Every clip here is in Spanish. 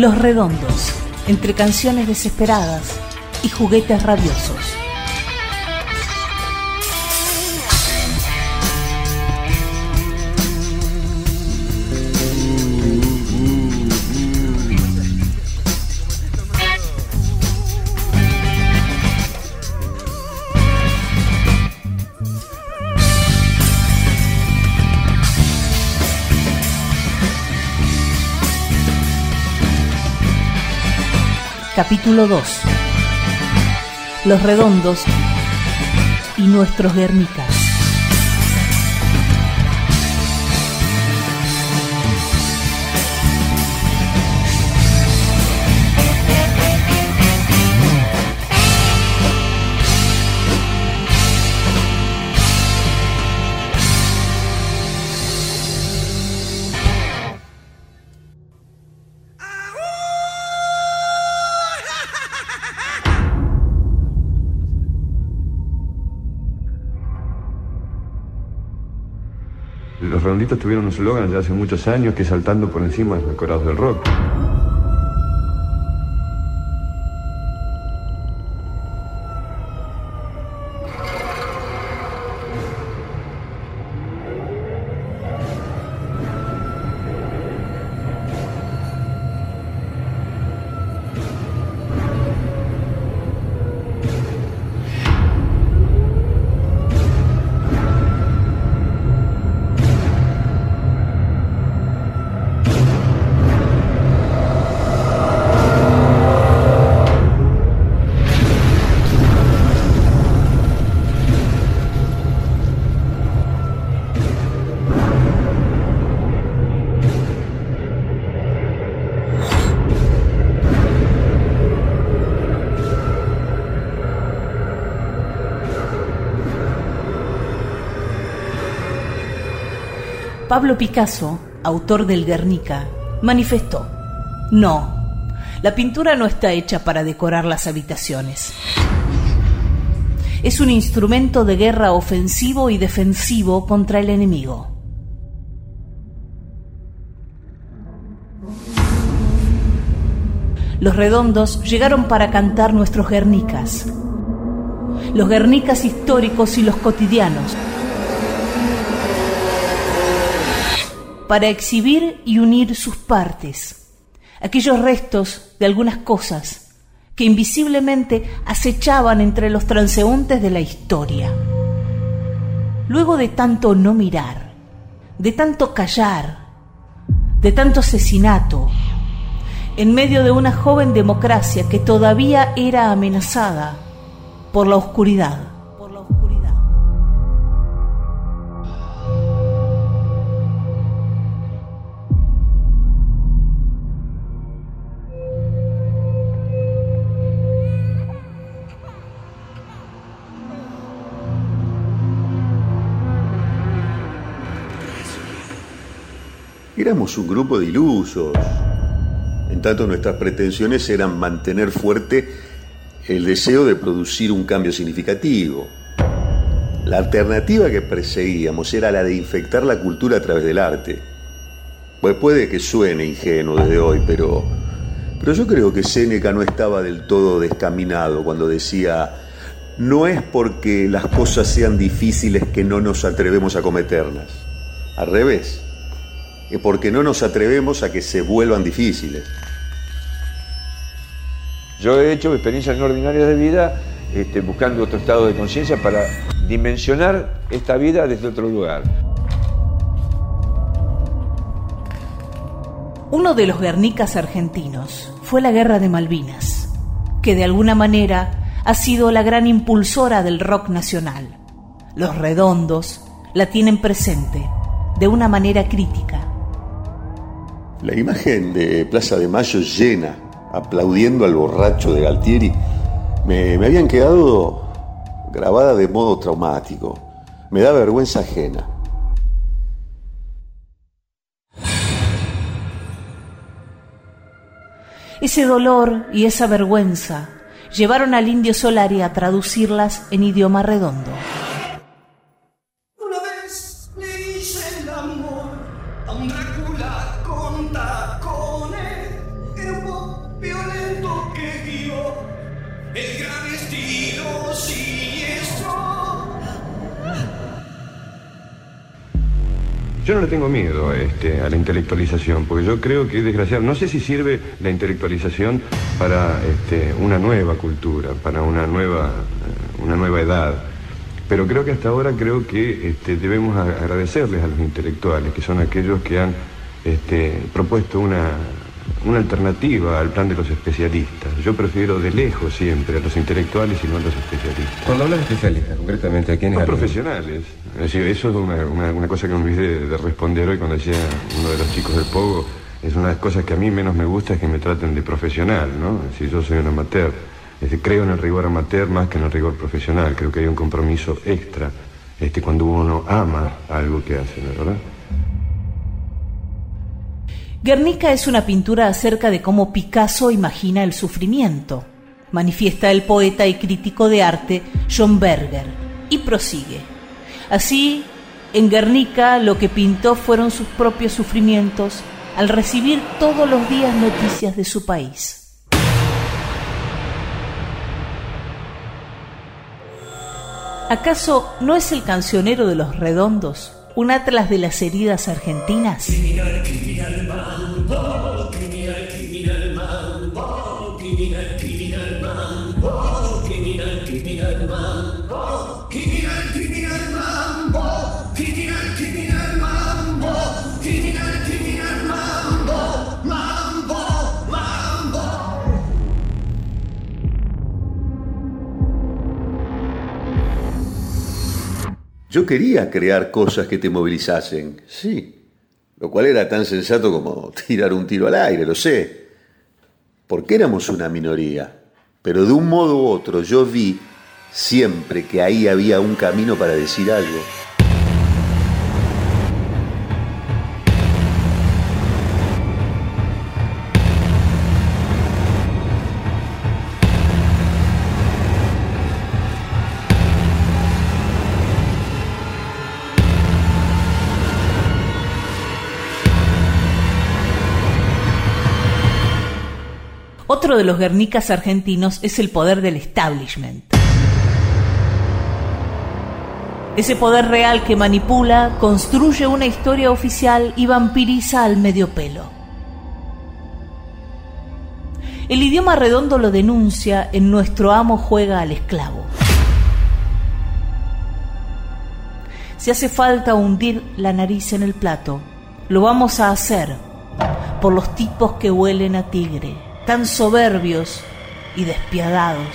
Los Redondos, entre canciones desesperadas y juguetes rabiosos. Capítulo 2. Los redondos y nuestros Guernicas. Los redonditos tuvieron un slogan ya hace muchos años que saltando por encima de los decorados del rock. Pablo Picasso, autor del Guernica, manifestó, no, la pintura no está hecha para decorar las habitaciones. Es un instrumento de guerra ofensivo y defensivo contra el enemigo. Los redondos llegaron para cantar nuestros Guernicas, los Guernicas históricos y los cotidianos, para exhibir y unir sus partes, aquellos restos de algunas cosas que invisiblemente acechaban entre los transeúntes de la historia. Luego de tanto no mirar, de tanto callar, de tanto asesinato, en medio de una joven democracia que todavía era amenazada por la oscuridad. Un grupo de ilusos. En tanto nuestras pretensiones eran mantener fuerte el deseo de producir un cambio significativo. La alternativa que perseguíamos era la de infectar la cultura a través del arte. Pues puede que suene ingenuo desde hoy, pero, pero yo creo que Séneca no estaba del todo descaminado cuando decía, no es porque las cosas sean difíciles que no nos atrevemos a cometerlas. Al revés porque no nos atrevemos a que se vuelvan difíciles. Yo he hecho experiencias no ordinarias de vida este, buscando otro estado de conciencia para dimensionar esta vida desde otro lugar. Uno de los Guernicas argentinos fue la Guerra de Malvinas, que de alguna manera ha sido la gran impulsora del rock nacional. Los redondos la tienen presente de una manera crítica. La imagen de Plaza de Mayo llena, aplaudiendo al borracho de Galtieri, me, me habían quedado grabada de modo traumático. Me da vergüenza ajena. Ese dolor y esa vergüenza llevaron al indio Solari a traducirlas en idioma redondo. Yo no le tengo miedo este, a la intelectualización, porque yo creo que es desgraciado. No sé si sirve la intelectualización para este, una nueva cultura, para una nueva, eh, una nueva edad. Pero creo que hasta ahora creo que este, debemos agradecerles a los intelectuales, que son aquellos que han propuesto una, una alternativa al plan de los especialistas. Yo prefiero de lejos siempre a los intelectuales y no a los especialistas. Cuando hablas de especialistas, concretamente, ¿a quiénes Los profesionales. Es eso es una, cosa que me olvidé de responder hoy cuando decía uno de los chicos del Pogo. Es una de las cosas que a mí menos me gusta es que me traten de profesional, ¿no? Es decir, yo soy un amateur. Creo en el rigor amateur más que en el rigor profesional. Creo que hay un compromiso extra este, cuando uno ama algo que hace, ¿no? ¿verdad? Guernica es una pintura acerca de cómo Picasso imagina el sufrimiento, manifiesta el poeta y crítico de arte John Berger, y prosigue. Así, en Guernica lo que pintó fueron sus propios sufrimientos al recibir todos los días noticias de su país. ¿Acaso no es el cancionero de los redondos un atlas de las heridas argentinas? Yo quería crear cosas que te movilizasen, sí, lo cual era tan sensato como tirar un tiro al aire, lo sé, porque éramos una minoría, pero de un modo u otro yo vi siempre que ahí había un camino para decir algo. Otro de los Guernicas argentinos es el poder del establishment. Ese poder real que manipula, construye una historia oficial y vampiriza al medio pelo. El idioma redondo lo denuncia en Nuestro amo juega al esclavo. Si hace falta hundir la nariz en el plato, lo vamos a hacer por los tipos que huelen a tigre, tan soberbios y despiadados.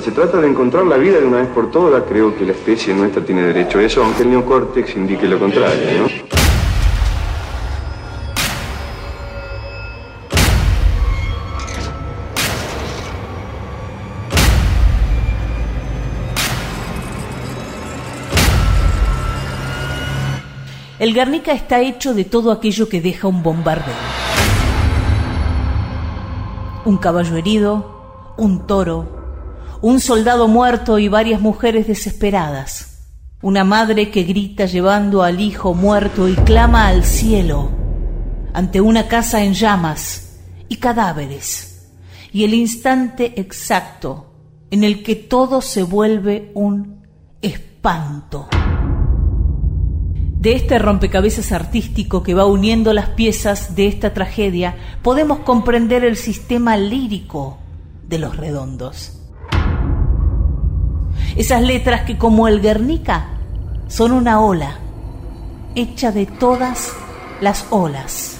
Se trata de encontrar la vida de una vez por todas. Creo que la especie nuestra tiene derecho a eso, aunque el neocórtex indique lo contrario, ¿no? El Guernica está hecho de todo aquello que deja un bombardeo. Un caballo herido, un toro, un soldado muerto y varias mujeres desesperadas. Una madre que grita llevando al hijo muerto y clama al cielo ante una casa en llamas y cadáveres. Y el instante exacto en el que todo se vuelve un espanto de este rompecabezas artístico que va uniendo las piezas de esta tragedia, podemos comprender el sistema lírico de los redondos. Esas letras que como el Guernica son una ola, hecha de todas las olas.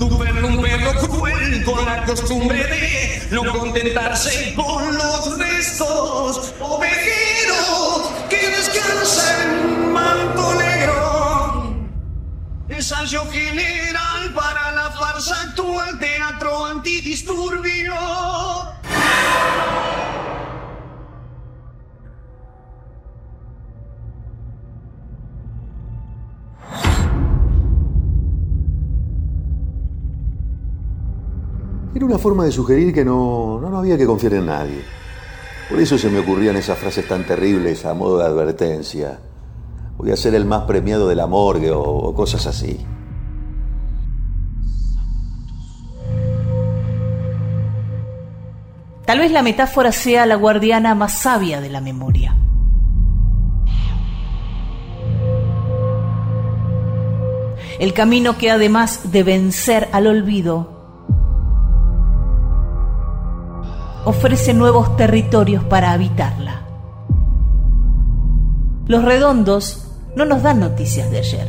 Un perro cruel la costumbre de no contentarse con los restos. Ensayo general para la farsa actual, teatro antidisturbio. Era una forma de sugerir que no, no, había que confiar en nadie. Por eso se me ocurrían esas frases tan terribles a modo de advertencia. Voy a ser el más premiado de la morgue o cosas así. Tal vez la metáfora sea la guardiana más sabia de la memoria. El camino que además de vencer al olvido, ofrece nuevos territorios para habitarla. Los redondos no nos dan noticias de ayer,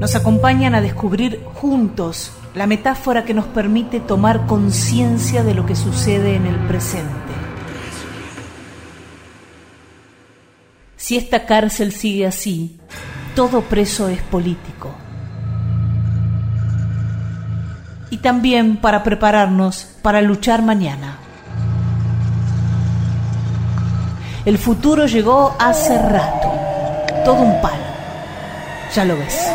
nos acompañan a descubrir juntos la metáfora que nos permite tomar conciencia de lo que sucede en el presente. Si esta cárcel sigue así, todo preso es político. Y también para prepararnos para luchar mañana. El futuro llegó hace rato, todo un palo. Ya lo ves.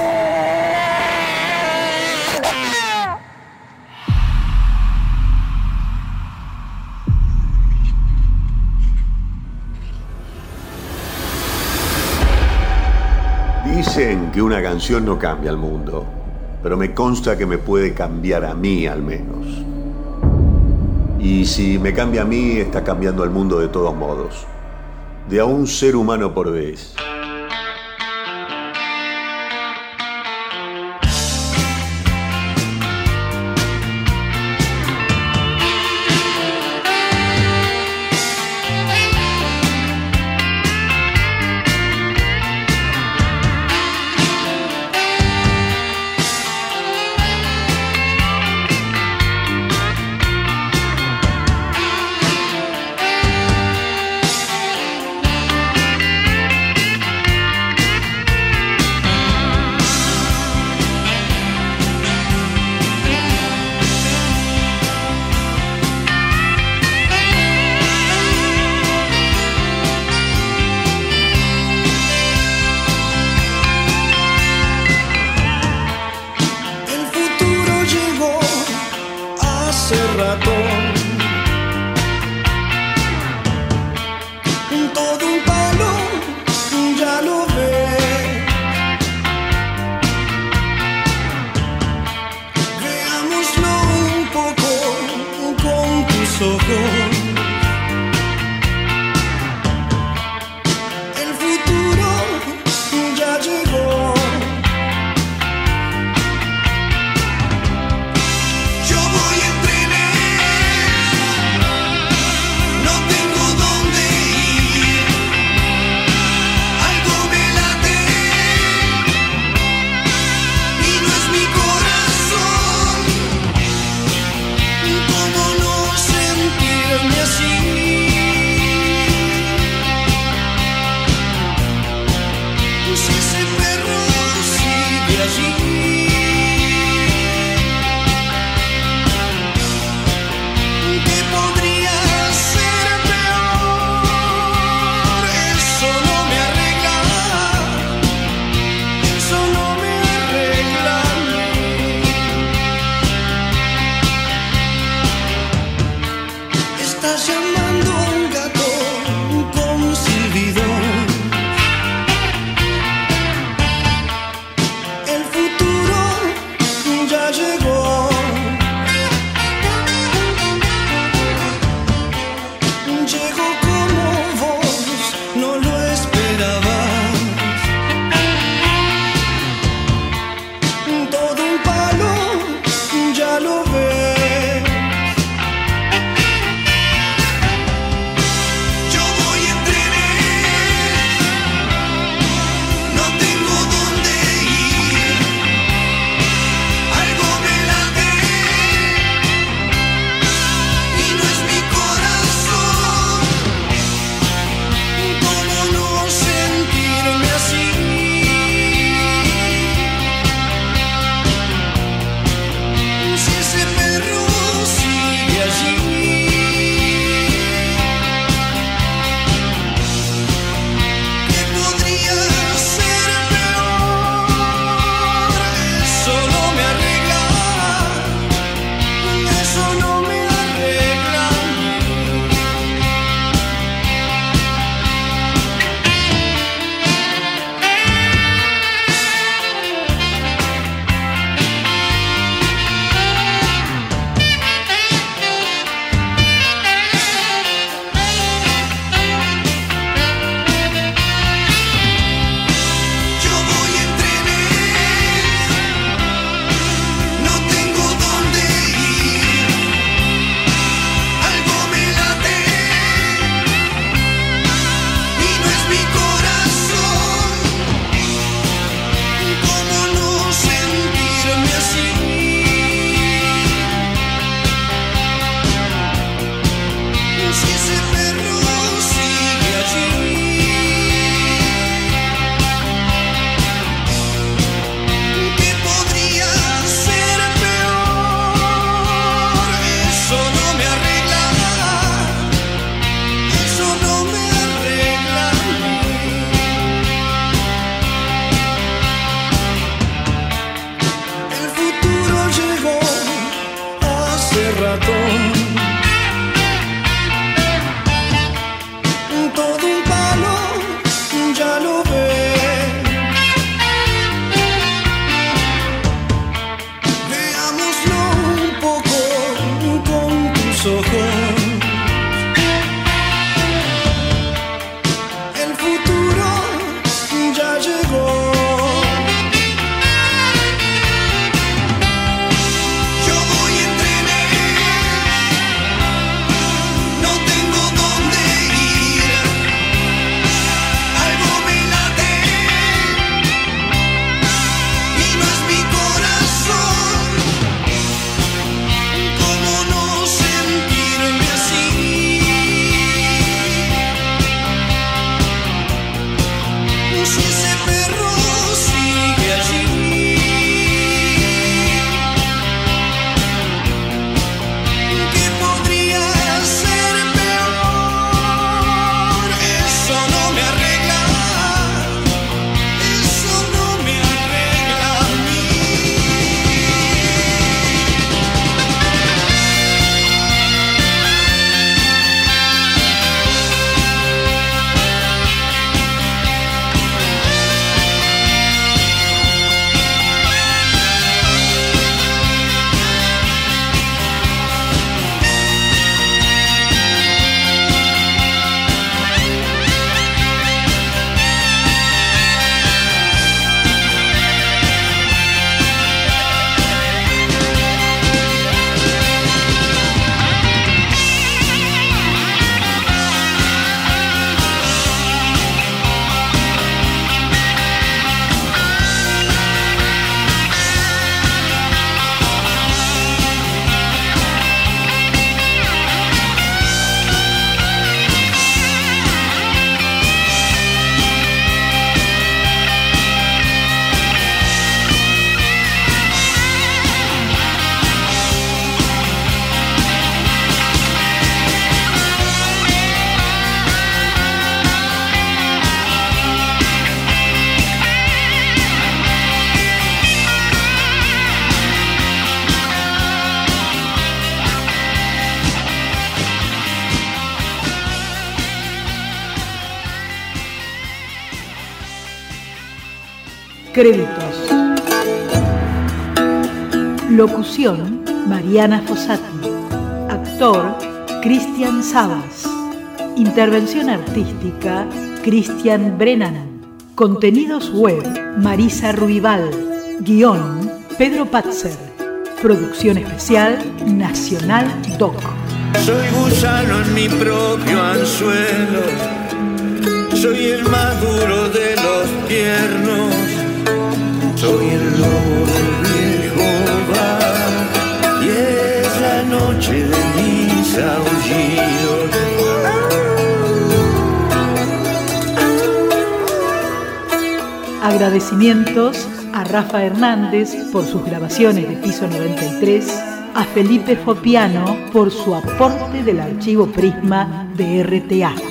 Dicen que una canción no cambia el mundo, pero me consta que me puede cambiar a mí al menos. Y si me cambia a mí, está cambiando al mundo de todos modos. De a un ser humano por vez. Créditos. Locución, Mariana Fossati. Actor, Cristian Sabas. Intervención artística, Cristian Brennan. Contenidos web, Marisa Ruibal. Guión, Pedro Patzer. Producción especial, Nacional Doc. Soy gusano en mi propio anzuelo. Soy el más duro de los tiernos. Agradecimientos a Rafa Hernández por sus grabaciones de piso 93, a Felipe Fopiano por su aporte del archivo Prisma de RTA.